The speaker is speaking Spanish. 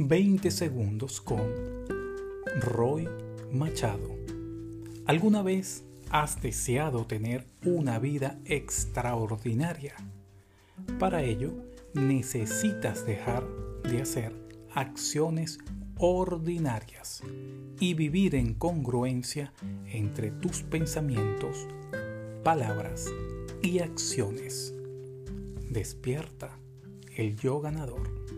20 segundos con Roy Machado. ¿Alguna vez has deseado tener una vida extraordinaria? Para ello, necesitas dejar de hacer acciones ordinarias y vivir en congruencia entre tus pensamientos, palabras y acciones. Despierta el yo ganador.